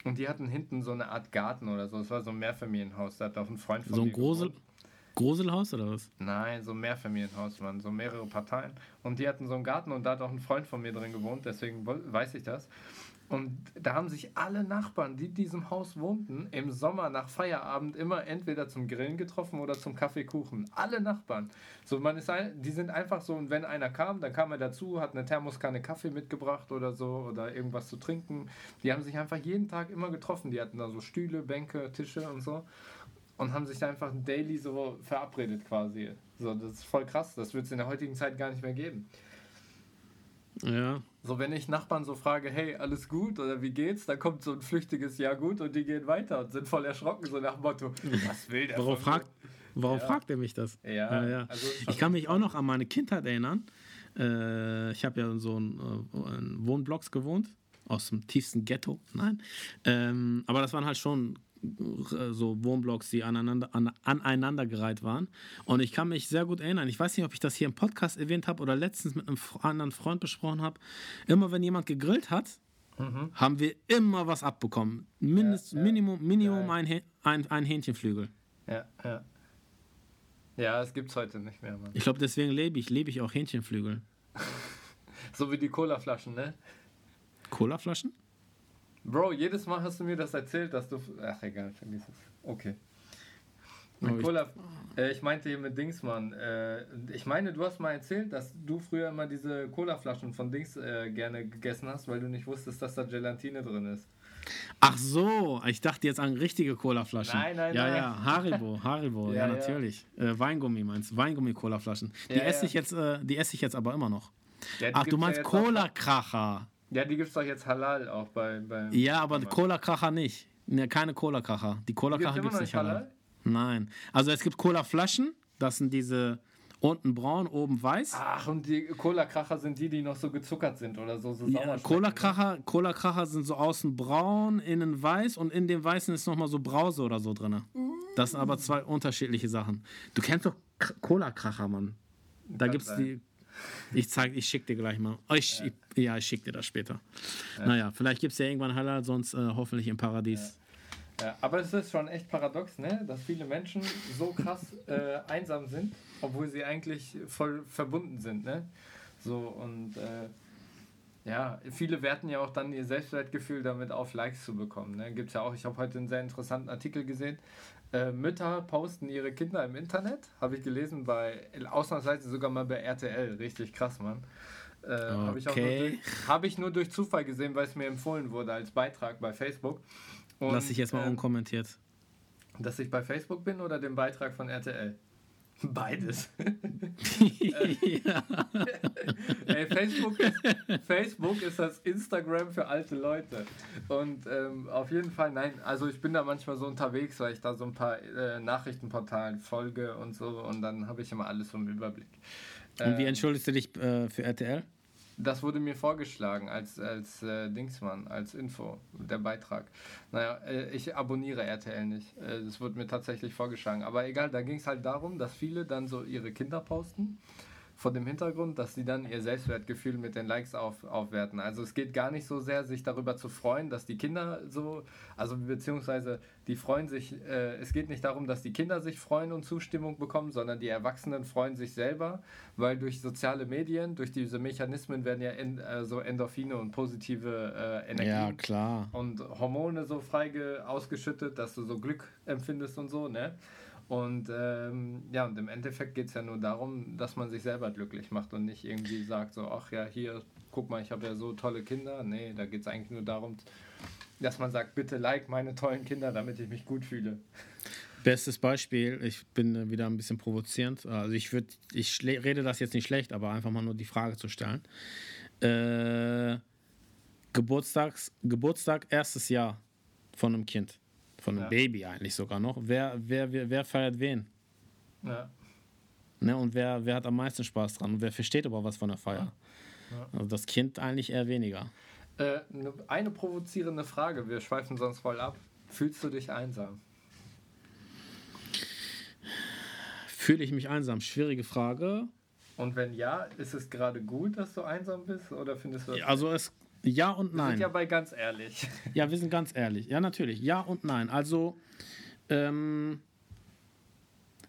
B: und die hatten hinten so eine Art Garten oder so. Es war so ein Mehrfamilienhaus. Da hat auch ein Freund von
C: So ein Grusel, Gruselhaus oder was?
B: Nein, so ein Mehrfamilienhaus, man, so mehrere Parteien. Und die hatten so einen Garten und da hat auch ein Freund von mir drin gewohnt, deswegen weiß ich das. Und da haben sich alle Nachbarn, die in diesem Haus wohnten, im Sommer nach Feierabend immer entweder zum Grillen getroffen oder zum Kaffeekuchen. Alle Nachbarn. So, man ist ein, die sind einfach so, und wenn einer kam, dann kam er dazu, hat eine Thermoskanne Kaffee mitgebracht oder so oder irgendwas zu trinken. Die haben sich einfach jeden Tag immer getroffen. Die hatten da so Stühle, Bänke, Tische und so. Und haben sich einfach daily so verabredet quasi. So, das ist voll krass. Das wird es in der heutigen Zeit gar nicht mehr geben.
C: Ja.
B: So, wenn ich Nachbarn so frage, hey, alles gut oder wie geht's, dann kommt so ein flüchtiges Ja gut und die gehen weiter und sind voll erschrocken, so nach dem Motto, <laughs> was will der?
C: Warum, fragt, warum
B: Ja.
C: fragt er mich das?
B: mir? Ja, also
C: Ich kann mich auch noch an meine Kindheit erinnern. Äh, ich habe ja in so in, äh, in Wohnblocks gewohnt, aus dem tiefsten Ghetto. Nein. Ähm, aber das waren halt schon so Wohnblocks, die aneinander, an, aneinandergereiht waren. Und ich kann mich sehr gut erinnern. Ich weiß nicht, ob ich das hier im Podcast erwähnt habe oder letztens mit einem anderen Freund besprochen habe. Immer wenn jemand gegrillt hat, haben wir immer was abbekommen. Mindest,
B: Ja, ja.
C: Minimum, Minimum
B: Ja,
C: ein, ein, ein Hähnchenflügel.
B: ja, ja. Ja, das gibt's heute nicht mehr, Mann.
C: Ich glaube, deswegen lebe ich, lebe ich auch Hähnchenflügel. <laughs>
B: So wie die Colaflaschen, ne?
C: Colaflaschen?
B: Bro, jedes Mal hast du mir das erzählt, dass du. Ach, egal, vergiss es. Okay.
C: Oh,
B: Mit
C: ich-
B: Cola, äh, ich meinte hier mit Dings, Mann. Äh, ich meine, du hast mal erzählt, dass du früher immer diese Colaflaschen von Dings äh, gerne gegessen hast, weil du nicht wusstest, dass da Gelatine drin ist.
C: Ach so, ich dachte jetzt an richtige Colaflaschen.
B: Nein, nein,
C: ja,
B: nein.
C: Ja, Haribo, Haribo, <laughs> ja,
B: Ja, ja.
C: natürlich. Weingummi meinst du? Weingummi-Colaflaschen. Die
B: Ja,
C: esse
B: ja.
C: ich jetzt, äh, die esse ich jetzt aber immer noch.
B: Ja,
C: Ach, du
B: ja
C: meinst Cola-Kracher.
B: Ja, die gibt es doch jetzt halal auch bei. bei
C: Ja, aber Cola-Kracher nicht. Ne, keine Cola-Kracher. Die Cola-Kracher gibt es nicht halal.
B: halal?
C: Nein. Also es gibt Cola-Flaschen, das sind diese unten braun, oben weiß.
B: Ach, und die Cola-Kracher sind die, die noch so gezuckert sind oder so. so
C: Ja,
B: schmecken,
C: Cola-Kracher, Cola-Kracher sind so außen braun, innen weiß und in dem Weißen ist nochmal so Brause oder so drin. Das sind aber zwei unterschiedliche Sachen. Du kennst doch Cola-Kracher, Mann. Da
B: Kann
C: gibt's
B: sein.
C: die. Ich zeig, ich schick dir gleich mal. Oh, ich, ich, ja, ich schick dir das später. Naja, vielleicht gibt es ja irgendwann Halal, sonst äh, hoffentlich im Paradies.
B: Ja, aber es ist schon echt paradox, ne? dass viele Menschen so krass äh, einsam sind, obwohl sie eigentlich voll verbunden sind. Ne? So und äh, ja, viele werten ja auch dann ihr Selbstwertgefühl damit auf, Likes zu bekommen. Ne? Gibt's ja auch, ich habe heute einen sehr interessanten Artikel gesehen. Äh, Mütter posten ihre Kinder im Internet, habe ich gelesen, bei ausnahmsweise sogar mal bei RTL. Richtig krass, Mann. Äh, Habe ich, durch- hab ich nur durch Zufall gesehen, weil es mir empfohlen wurde als Beitrag bei Facebook. Und,
C: Lass ich jetzt mal
B: äh,
C: unkommentiert.
B: dass ich bei Facebook bin oder den Beitrag von RTL? Beides. <laughs>
C: ja.
B: Ey, Facebook, ist, Facebook ist das Instagram für alte Leute. Und ähm, auf jeden Fall, nein, also ich bin da manchmal so unterwegs, weil ich da so ein paar äh, Nachrichtenportalen folge und so und dann habe ich immer alles im Überblick.
C: Und wie
B: Ähm,
C: entschuldigst du dich äh, für RTL?
B: Das wurde mir vorgeschlagen als, als äh, Dingsmann, als Info, der Beitrag. Naja, äh, ich abonniere RTL nicht. Äh, das wurde mir tatsächlich vorgeschlagen. Aber egal, da ging es halt darum, dass viele dann so ihre Kinder posten. Vor dem Hintergrund, dass sie dann ihr Selbstwertgefühl mit den Likes auf, aufwerten. Also es geht gar nicht so sehr, sich darüber zu freuen, dass die Kinder so, also beziehungsweise die freuen sich, äh, es geht nicht darum, dass die Kinder sich freuen und Zustimmung bekommen, sondern die Erwachsenen freuen sich selber, weil durch soziale Medien, durch diese Mechanismen werden ja en, äh, so Endorphine und positive äh, Energien
C: Ja,
B: und Hormone so freige ausgeschüttet, dass du so Glück empfindest und so, ne? Und ähm, ja, und im Endeffekt geht es ja nur darum, dass man sich selber glücklich macht und nicht irgendwie sagt, so, ach ja, hier, guck mal, ich habe ja so tolle Kinder. Nee, da geht es eigentlich nur darum, dass man sagt, bitte like meine tollen Kinder, damit ich mich gut fühle.
C: Bestes Beispiel, ich bin wieder ein bisschen provozierend. Also ich würde, ich rede das jetzt nicht schlecht, aber einfach mal nur die Frage zu stellen. Äh, Geburtstags, Geburtstag, erstes Jahr von einem Kind. Von einem
B: Ja.
C: Baby eigentlich sogar noch. Wer, wer, wer, wer feiert wen?
B: Ja.
C: Ne? Und wer, wer hat am meisten Spaß dran? Und wer versteht aber was von der Feier? Also das Kind eigentlich eher weniger.
B: Äh, ne- eine provozierende Frage, wir schweifen sonst voll ab. Fühlst du dich einsam?
C: Fühle ich mich einsam? Schwierige Frage.
B: Und wenn ja, ist es gerade gut, dass du einsam bist oder findest du das
C: Also es ja und
B: Wir
C: nein.
B: sind ja bei ganz ehrlich. <laughs>
C: Ja, wir sind ganz ehrlich. Ja, natürlich. Ja und nein. Also, ähm,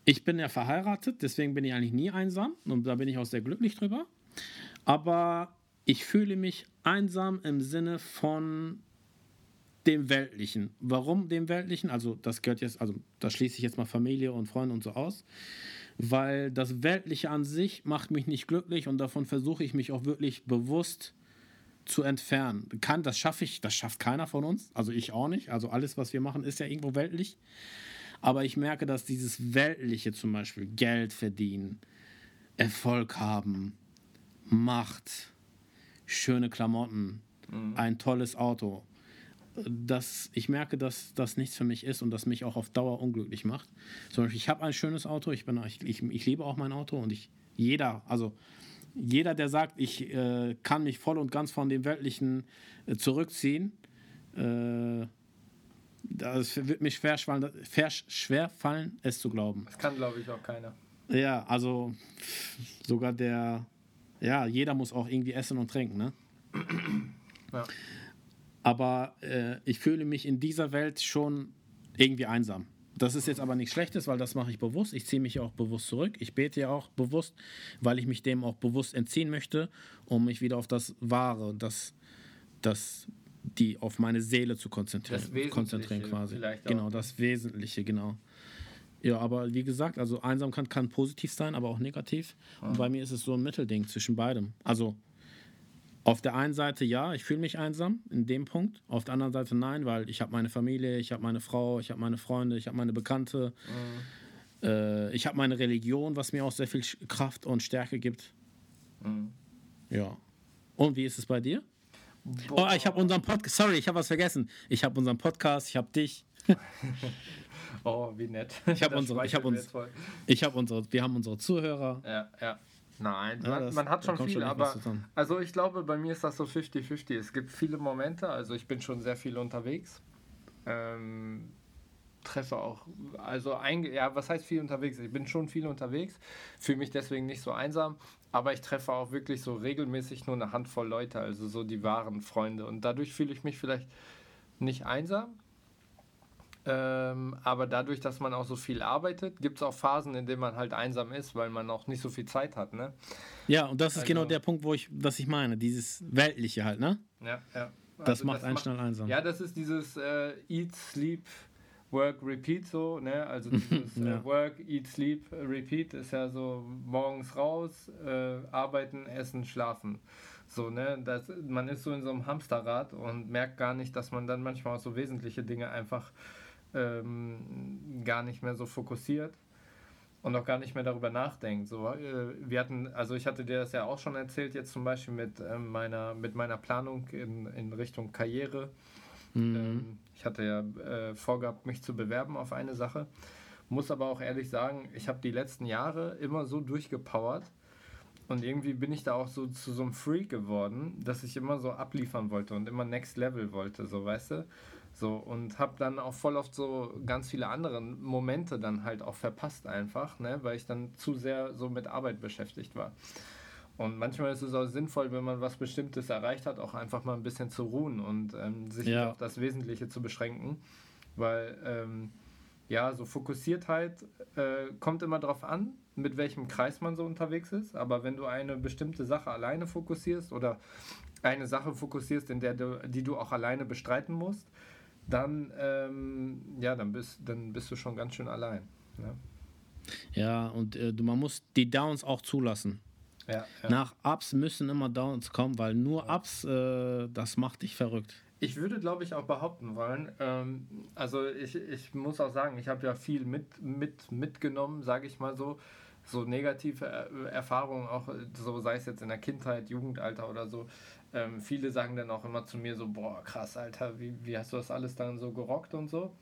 C: ich bin ja verheiratet, deswegen bin ich eigentlich nie einsam. Und da bin ich auch sehr glücklich drüber. Aber ich fühle mich einsam im Sinne von dem Weltlichen. Warum dem Weltlichen? Also das gehört jetzt, also da schließe ich jetzt mal Familie und Freunde und so aus, weil das Weltliche an sich macht mich nicht glücklich und davon versuche ich mich auch wirklich bewusst zu entfernen. Kann, das schaffe ich, das schafft keiner von uns, also ich auch nicht. Also alles, was wir machen, ist ja irgendwo weltlich. Aber ich merke, dass dieses Weltliche zum Beispiel Geld verdienen, Erfolg haben, Macht, schöne Klamotten, mhm. ein tolles Auto, dass ich merke, dass das nichts für mich ist und das mich auch auf Dauer unglücklich macht. Zum Beispiel, ich habe ein schönes Auto, ich, bin, ich, ich, ich liebe auch mein Auto und ich, jeder, also jeder, der sagt, ich äh, kann mich voll und ganz von dem Weltlichen äh, zurückziehen, äh, das wird mir schwer, schwer fallen, es zu glauben.
B: Das kann, glaube ich, auch keiner.
C: Ja, also sogar der, ja, jeder muss auch irgendwie essen und trinken, ne? Ja. Aber äh, ich fühle mich in dieser Welt schon irgendwie einsam. Das ist jetzt aber nichts Schlechtes, weil das mache ich bewusst. Ich ziehe mich auch bewusst zurück. Ich bete ja auch bewusst, weil ich mich dem auch bewusst entziehen möchte, um mich wieder auf das Wahre, das, das die auf meine Seele zu konzentrieren, das konzentrieren quasi. Genau, das Wesentliche, genau. Ja, aber wie gesagt, also Einsamkeit kann positiv sein, aber auch negativ. Mhm. Und bei mir ist es so ein Mittelding zwischen beidem. Also auf der einen Seite ja, ich fühle mich einsam in dem Punkt. Auf der anderen Seite nein, weil ich habe meine Familie, ich habe meine Frau, ich habe meine Freunde, ich habe meine Bekannte. Mhm. Äh, ich habe meine Religion, was mir auch sehr viel Kraft und Stärke gibt. Mhm. Ja. Und wie ist es bei dir? Boah. Oh, ich habe unseren Podcast. Sorry, ich habe was vergessen. Ich habe unseren Podcast, ich habe dich. <laughs>
B: oh, wie nett.
C: Ich habe unsere, ich habe uns, ich habe unsere, wir haben unsere Zuhörer.
B: Ja, ja. Nein, ja, man, das, man, hat schon viel, schon aber also ich glaube, bei mir ist das so 50-50. Es gibt viele Momente, also ich bin schon sehr viel unterwegs. Ähm, treffe auch, also ein, ja, was heißt viel unterwegs? Ich bin schon viel unterwegs, fühle mich deswegen nicht so einsam, aber ich treffe auch wirklich so regelmäßig nur eine Handvoll Leute, also so die wahren Freunde. Und dadurch fühle ich mich vielleicht nicht einsam, ähm, aber dadurch, dass man auch so viel arbeitet, gibt es auch Phasen, in denen man halt einsam ist, weil man auch nicht so viel Zeit hat, ne?
C: Ja, und das ist genau also, genau der Punkt, wo ich, was ich meine, dieses Weltliche halt, ne?
B: Ja, ja.
C: Also das macht das einen macht, schnell einsam.
B: Ja, das ist dieses äh, Eat, Sleep, Work, Repeat so, ne? Also <laughs> dieses äh, ja. äh, Work, Eat, Sleep, Repeat ist ja so morgens raus, äh, arbeiten, essen, schlafen. So, ne? Das, man ist so in so einem Hamsterrad und merkt gar nicht, dass man dann manchmal auch so wesentliche Dinge einfach ähm, gar nicht mehr so fokussiert und auch gar nicht mehr darüber nachdenkt. So, äh, wir hatten, also ich hatte dir das ja auch schon erzählt, jetzt zum Beispiel mit, äh, meiner, mit meiner Planung in, in Richtung Karriere. Mhm. Ähm, ich hatte ja äh, vorgehabt, mich zu bewerben auf eine Sache. Muss aber auch ehrlich sagen, ich habe die letzten Jahre immer so durchgepowert. Und irgendwie bin ich da auch so zu so einem Freak geworden, dass ich immer so abliefern wollte und immer Next Level wollte, so weißt du. So, und habe dann auch voll oft so ganz viele andere Momente dann halt auch verpasst einfach, ne, weil ich dann zu sehr so mit Arbeit beschäftigt war. Und manchmal ist es auch sinnvoll, wenn man was Bestimmtes erreicht hat, auch einfach mal ein bisschen zu ruhen und ähm, sich ja. auf das Wesentliche zu beschränken. Weil, ähm, ja, so Fokussiertheit äh, kommt immer darauf an, mit welchem Kreis man so unterwegs ist. Aber wenn du eine bestimmte Sache alleine fokussierst oder eine Sache fokussierst, in der du, die du auch alleine bestreiten musst, dann, ähm, ja, dann bist, dann bist du schon ganz schön allein. Ne?
C: Ja, und äh, man muss die Downs auch zulassen. Ja, ja. Nach Ups müssen immer Downs kommen, weil nur ja. Ups, äh, das macht dich verrückt.
B: Ich würde, glaube ich, auch behaupten wollen, ähm, also ich, ich muss auch sagen, ich habe ja viel mit, mit, mitgenommen, sage ich mal so, so negative Erfahrungen, auch so sei es jetzt in der Kindheit, Jugendalter oder so, ähm, viele sagen dann auch immer zu mir so, boah, krass, Alter, wie, wie hast du das alles dann so gerockt und so.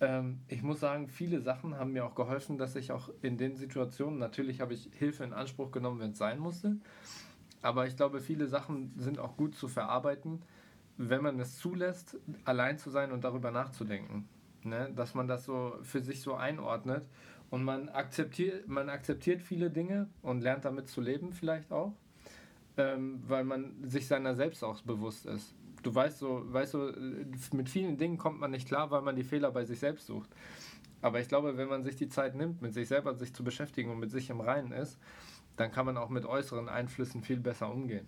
B: Ähm, ich muss sagen, viele Sachen haben mir auch geholfen, dass ich auch in den Situationen, natürlich habe ich Hilfe in Anspruch genommen, wenn es sein musste, aber ich glaube, viele Sachen sind auch gut zu verarbeiten, wenn man es zulässt, allein zu sein und darüber nachzudenken. Ne? Dass man das so für sich so einordnet und man akzeptiert, man akzeptiert viele Dinge und lernt damit zu leben vielleicht auch ähm, weil man sich seiner selbst auch bewusst ist. Du weißt so, weißt du, mit vielen Dingen kommt man nicht klar, weil man die Fehler bei sich selbst sucht. Aber ich glaube, wenn man sich die Zeit nimmt, mit sich selber sich zu beschäftigen und mit sich im Reinen ist, dann kann man auch mit äußeren Einflüssen viel besser umgehen.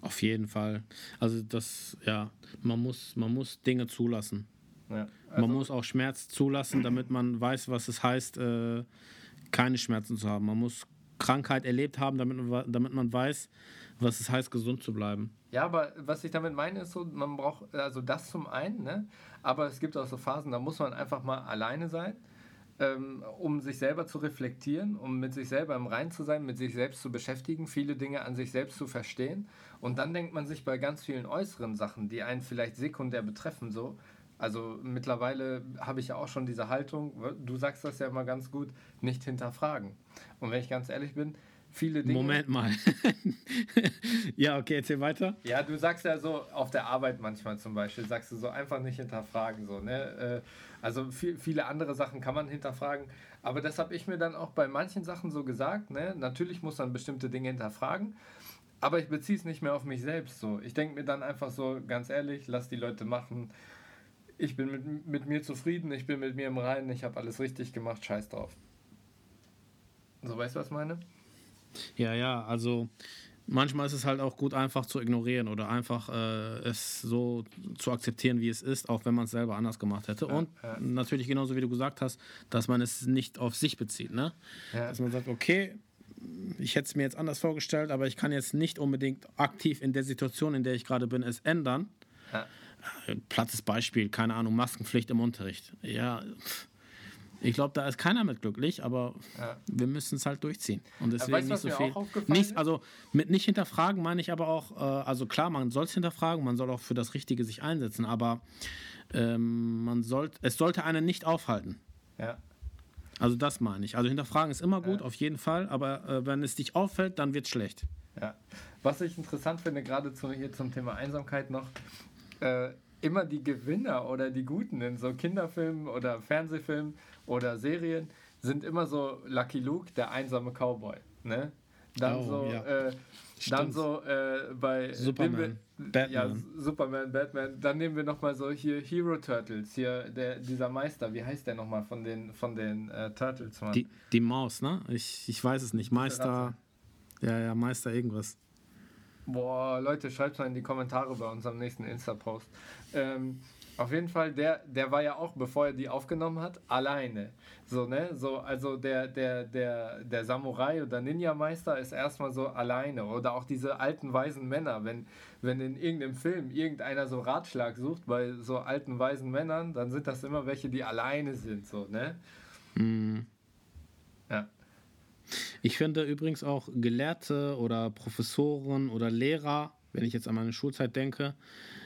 C: Auf jeden Fall. Also das, ja, man muss, man muss Dinge zulassen.
B: Ja.
C: man
B: Also,
C: muss auch Schmerz zulassen, damit man weiß, was es heißt, äh, keine Schmerzen zu haben. Man muss Krankheit erlebt haben, damit man, damit man weiß, was es heißt, gesund zu bleiben.
B: ja, aber was ich damit meine, ist so, man braucht, also das zum einen, ne? aber es gibt auch so Phasen, da muss man einfach mal alleine sein, ähm, um sich selber zu reflektieren, um mit sich selber im Rein zu sein, mit sich selbst zu beschäftigen, viele Dinge an sich selbst zu verstehen. Und dann denkt man sich bei ganz vielen äußeren Sachen, die einen vielleicht sekundär betreffen, so, also mittlerweile habe ich ja auch schon diese Haltung, du sagst das ja immer ganz gut, nicht hinterfragen. Und wenn ich ganz ehrlich bin, viele Dinge.
C: Moment mal. <laughs> ja, okay, erzähl weiter.
B: Ja, du sagst ja so auf der Arbeit manchmal zum Beispiel, sagst du so einfach nicht hinterfragen. So, ne? Äh, Also viel, viele andere Sachen kann man hinterfragen. Aber das habe ich mir dann auch bei manchen Sachen so gesagt. Ne? Natürlich muss man bestimmte Dinge hinterfragen. Aber ich beziehe es nicht mehr auf mich selbst so. Ich denke mir dann einfach so, ganz ehrlich, lass die Leute machen. Ich bin mit, mit mir zufrieden, ich bin mit mir im Reinen, ich habe alles richtig gemacht, scheiß drauf. So, weißt du, was ich meine?
C: Ja, ja, also manchmal ist es halt auch gut, einfach zu ignorieren oder einfach äh, es so zu akzeptieren, wie es ist, auch wenn man es selber anders gemacht hätte. Und
B: ja.
C: natürlich genauso wie du gesagt hast, dass man es nicht auf sich bezieht, ne?
B: Ja.
C: Dass man sagt, okay, ich hätte es mir jetzt anders vorgestellt, aber ich kann jetzt nicht unbedingt aktiv in der Situation, in der ich gerade bin, es ändern.
B: Ja.
C: Plattes Beispiel, keine Ahnung, Maskenpflicht im Unterricht. Ja, ich glaube, da ist keiner mit glücklich, aber
B: Ja.
C: wir müssen es halt durchziehen. Und deswegen
B: weißt
C: nicht so viel. Nicht, also mit nicht hinterfragen meine ich aber auch, äh, also klar, man soll es hinterfragen, man soll auch für das Richtige sich einsetzen, aber ähm, man sollte, es sollte einen nicht aufhalten.
B: Ja.
C: Also das meine ich. Also hinterfragen ist immer gut, auf jeden Fall, aber äh, wenn es dich auffällt, dann wird es schlecht.
B: Ja. Was ich interessant finde, gerade zu, hier zum Thema Einsamkeit noch, äh, immer die Gewinner oder die Guten in so Kinderfilmen oder Fernsehfilmen oder Serien sind immer so Lucky Luke, der einsame Cowboy. Ne? Dann
C: Oh,
B: so,
C: ja.
B: äh, dann so äh, bei
C: Superman,
B: wir-
C: Batman.
B: Ja, Superman, Batman. Dann nehmen wir nochmal so hier Hero Turtles, hier der, dieser Meister, wie heißt der nochmal von den, von den äh, Turtles? Mann?
C: Die, die Maus, ne? Ich, ich weiß es nicht. Meister. Ja, ja, Meister irgendwas.
B: Boah, Leute, schreibt mal in die Kommentare bei unserem nächsten Insta-Post. Ähm, auf jeden Fall, der, der war ja auch, bevor er die aufgenommen hat, alleine. So, ne? So, also der, der, der, der Samurai oder Ninja-Meister ist erstmal so alleine. Oder auch diese alten weisen Männer, wenn, wenn in irgendeinem Film irgendeiner so Ratschlag sucht bei so alten weisen Männern, dann sind das immer welche, die alleine sind, so, ne? Ja.
C: Ich finde übrigens auch Gelehrte oder Professoren oder Lehrer, wenn ich jetzt an meine Schulzeit denke,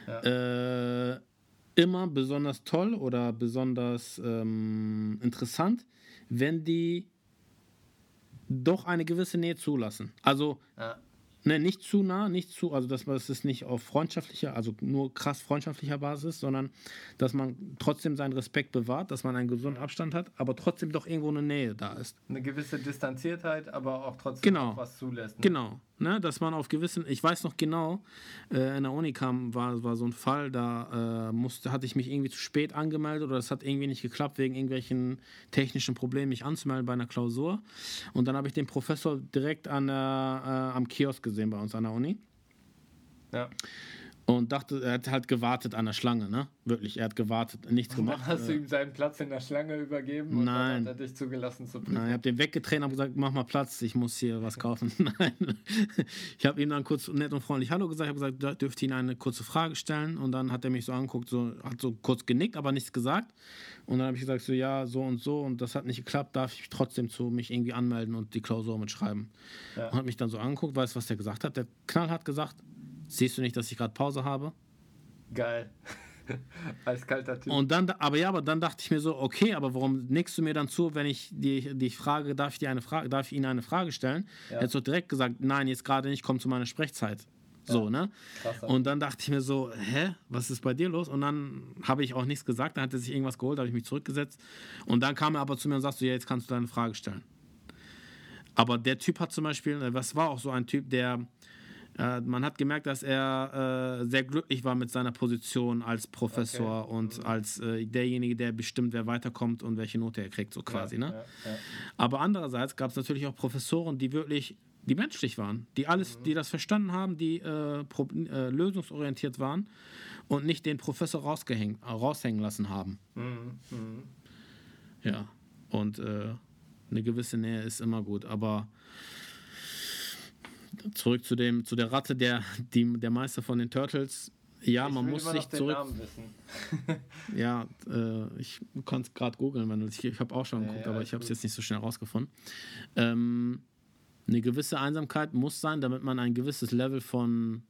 C: äh, immer besonders toll oder besonders ähm, interessant, wenn die doch eine gewisse Nähe zulassen. Also
B: Ja.
C: Ne, nicht zu nah, nicht zu, also dass man das ist nicht auf freundschaftlicher, also nur krass freundschaftlicher Basis, sondern dass man trotzdem seinen Respekt bewahrt, dass man einen gesunden Abstand hat, aber trotzdem doch irgendwo eine Nähe da ist.
B: Eine gewisse Distanziertheit, aber auch trotzdem
C: Genau.
B: was zulässt. Ne?
C: Genau, ne, dass man auf gewissen, ich weiß noch genau, äh, in der Uni kam, war, war so ein Fall, da äh, musste, hatte ich mich irgendwie zu spät angemeldet oder es hat irgendwie nicht geklappt, wegen irgendwelchen technischen Problemen mich anzumelden bei einer Klausur. Und dann habe ich den Professor direkt an äh, am Kiosk gesehen bei uns an der Uni.
B: Ja.
C: Und dachte, er hat halt gewartet an der Schlange, ne? Wirklich, er hat gewartet, nichts
B: Dann
C: gemacht.
B: hast du
C: Äh,
B: ihm seinen Platz in der Schlange übergeben und
C: Nein.
B: dann hat er dich zugelassen zu prüfen.
C: Nein, ich habe den weggetreten und gesagt, mach mal Platz, ich muss hier was kaufen. <laughs> Nein. Ich habe ihm dann kurz nett und freundlich Hallo gesagt, habe gesagt, dürfte ihn eine kurze Frage stellen. Und dann hat er mich so angeguckt, so, hat so kurz genickt, aber nichts gesagt. Und dann habe ich gesagt, so ja, so und so und das hat nicht geklappt, darf ich trotzdem zu mich irgendwie anmelden und die Klausur mitschreiben.
B: Ja.
C: Und hat mich dann so angeguckt, weißt du, was der gesagt hat? Der Knall hat gesagt, siehst du nicht, dass ich gerade Pause habe?
B: Geil. <laughs> Als kalter Typ.
C: Und dann, aber ja, aber dann dachte ich mir so, okay, aber warum nickst du mir dann zu, wenn ich die, die Frage, darf ich dir eine Frage, darf ich Ihnen eine Frage stellen?
B: Ja.
C: Er hat so direkt gesagt, nein, jetzt gerade nicht, komm zu meiner Sprechzeit. So, ne?
B: Krasser.
C: Und dann dachte ich mir so, hä, was ist bei dir los? Und dann habe ich auch nichts gesagt, dann hat er sich irgendwas geholt, habe ich mich zurückgesetzt. Und dann kam er aber zu mir und sagte so, ja, jetzt kannst du deine Frage stellen. Aber der Typ hat zum Beispiel, äh, was war auch so ein Typ, der, äh, man hat gemerkt, dass er äh, sehr glücklich war mit seiner Position als Professor
B: Okay.
C: und als äh, derjenige, der bestimmt, wer weiterkommt und welche Note er kriegt, so quasi.
B: ja,
C: ne?
B: Ja.
C: Aber andererseits gab es natürlich auch Professoren, die wirklich die menschlich waren, die alles, die das verstanden haben, die äh, pro, äh, lösungsorientiert waren und nicht den Professor rausgehängt, äh, raushängen lassen haben.
B: Mhm. Mhm.
C: Ja, und äh, eine gewisse Nähe ist immer gut, aber zurück zu dem, zu der Ratte, der, die, der Meister von den Turtles. Ja,
B: Ich
C: man muss sich zurück. <laughs> Ja, äh, ich kann es gerade googeln, wenn du ich, ich habe auch schon
B: Ja,
C: geguckt,
B: ja,
C: aber
B: ist
C: ich habe es jetzt nicht so schnell rausgefunden. Ähm, eine gewisse Einsamkeit muss sein, damit man ein gewisses Level von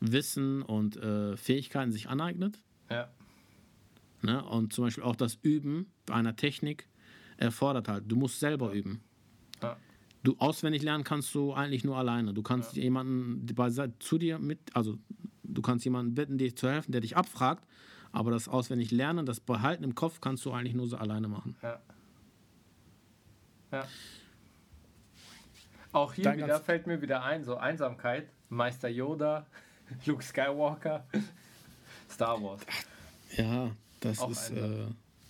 C: Wissen und äh, Fähigkeiten sich aneignet.
B: Ja.
C: Ne? Und zum Beispiel auch das Üben einer Technik erfordert halt, du musst selber üben.
B: Ja.
C: Du auswendig lernen kannst du eigentlich nur alleine. Du kannst jemanden bei, zu dir mit, also du kannst jemanden bitten, dir zu helfen, der dich abfragt, aber das auswendig lernen, das Behalten im Kopf kannst du eigentlich nur so alleine machen.
B: Ja. Ja. Auch hier
C: Dein
B: wieder fällt mir wieder ein, so Einsamkeit, Meister Yoda, <laughs> Luke Skywalker, <laughs> Star Wars.
C: Ja, das
B: Auch
C: ist. Äh,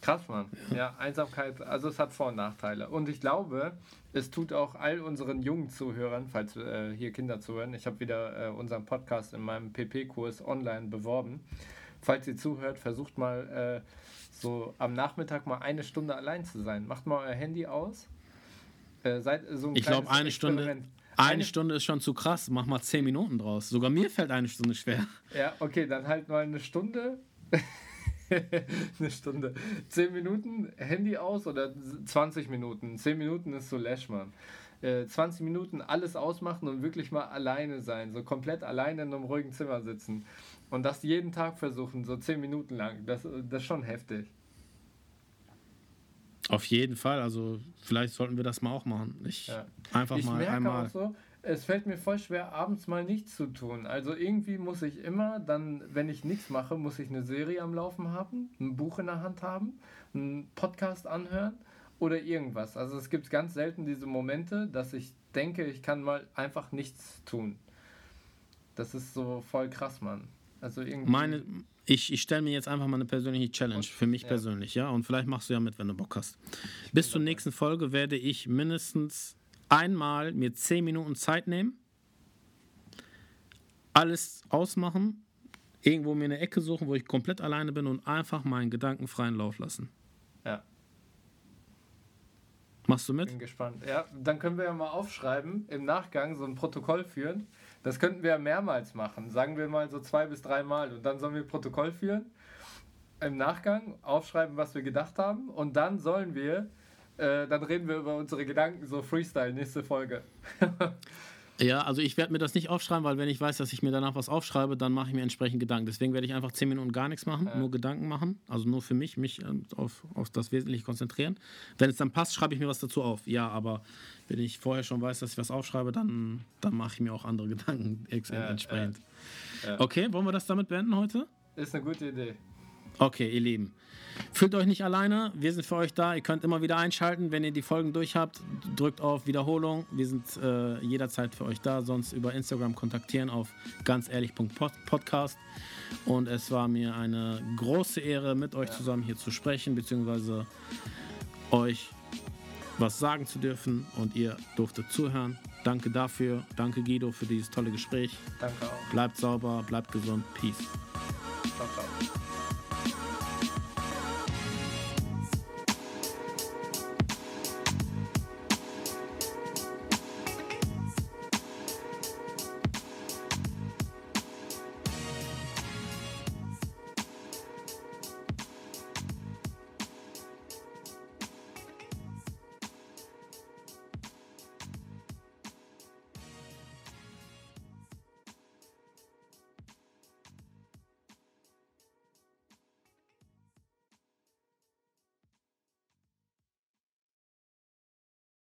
B: Krass, Mann. Ja, Einsamkeit, also es hat Vor- und Nachteile. Und ich glaube, es tut auch all unseren jungen Zuhörern, falls äh, hier Kinder zuhören, ich habe wieder äh, unseren Podcast in meinem PP-Kurs online beworben. Falls ihr zuhört, versucht mal äh, so am Nachmittag mal eine Stunde allein zu sein. Macht mal euer Handy aus. Äh, seid so ein
C: ich glaube, eine Stunde.
B: Experiment.
C: Eine- Stunde ist schon zu krass. Mach mal zehn Minuten draus. Sogar mir fällt eine Stunde schwer.
B: Ja, okay, dann halt mal eine Stunde. <laughs> <laughs> eine Stunde. 10 Minuten Handy aus oder 20 Minuten. 10 Minuten ist so Lash, Mann. Äh, 20 Minuten alles ausmachen und wirklich mal alleine sein. So komplett alleine in einem ruhigen Zimmer sitzen. Und das jeden Tag versuchen, so 10 Minuten lang. Das, das ist schon heftig.
C: Auf jeden Fall. Also, vielleicht sollten wir das mal auch machen. Ich
B: Ja.
C: einfach
B: ich
C: mal
B: merke
C: einmal.
B: auch so, es fällt mir voll schwer, abends mal nichts zu tun. Also irgendwie muss ich immer dann, wenn ich nichts mache, muss ich eine Serie am Laufen haben, ein Buch in der Hand haben, einen Podcast anhören oder irgendwas. Also es gibt ganz selten diese Momente, dass ich denke, ich kann mal einfach nichts tun. Das ist so voll krass, Mann. Also irgendwie.
C: Meine, ich, ich stelle mir jetzt einfach mal eine persönliche Challenge für mich
B: ja.
C: persönlich, ja. Und vielleicht machst du ja mit, wenn du Bock hast. Bis zur nächsten Folge werde ich mindestens einmal mir zehn Minuten Zeit nehmen, alles ausmachen, irgendwo mir eine Ecke suchen, wo ich komplett alleine bin und einfach meinen Gedanken freien Lauf lassen.
B: Ja.
C: Machst du mit?
B: Bin gespannt. Ja, dann können wir ja mal aufschreiben, im Nachgang so ein Protokoll führen. Das könnten wir ja mehrmals machen. Sagen wir mal so zwei bis drei Mal. Und dann sollen wir Protokoll führen. Im Nachgang aufschreiben, was wir gedacht haben. Und dann sollen wir, äh, dann reden wir über unsere Gedanken, so Freestyle, nächste Folge. <laughs>
C: Ja, also ich werde mir das nicht aufschreiben, weil wenn ich weiß, dass ich mir danach was aufschreibe, dann mache ich mir entsprechend Gedanken. Deswegen werde ich einfach 10 Minuten gar nichts machen, nur Gedanken machen. Also nur für mich, mich ähm, auf, auf das Wesentliche konzentrieren. Wenn es dann passt, schreibe ich mir was dazu auf. Ja, aber wenn ich vorher schon weiß, dass ich was aufschreibe, dann, dann mache ich mir auch andere <laughs> Gedanken
B: Ja,
C: entsprechend. Okay, wollen wir das damit beenden heute?
B: Ist eine gute Idee.
C: Okay, ihr Lieben. Fühlt euch nicht alleine. Wir sind für euch da. Ihr könnt immer wieder einschalten, wenn ihr die Folgen durch habt. Drückt auf Wiederholung. Wir sind äh, jederzeit für euch da. Sonst über Instagram kontaktieren auf ganzehrlich.podcast. Und es war mir eine große Ehre, mit euch zusammen hier zu sprechen, beziehungsweise euch was sagen zu dürfen. Und ihr durftet zuhören. Danke dafür. Danke Guido für dieses tolle Gespräch.
B: Danke auch.
C: Bleibt sauber, bleibt gesund. Peace.
B: Ciao, ciao.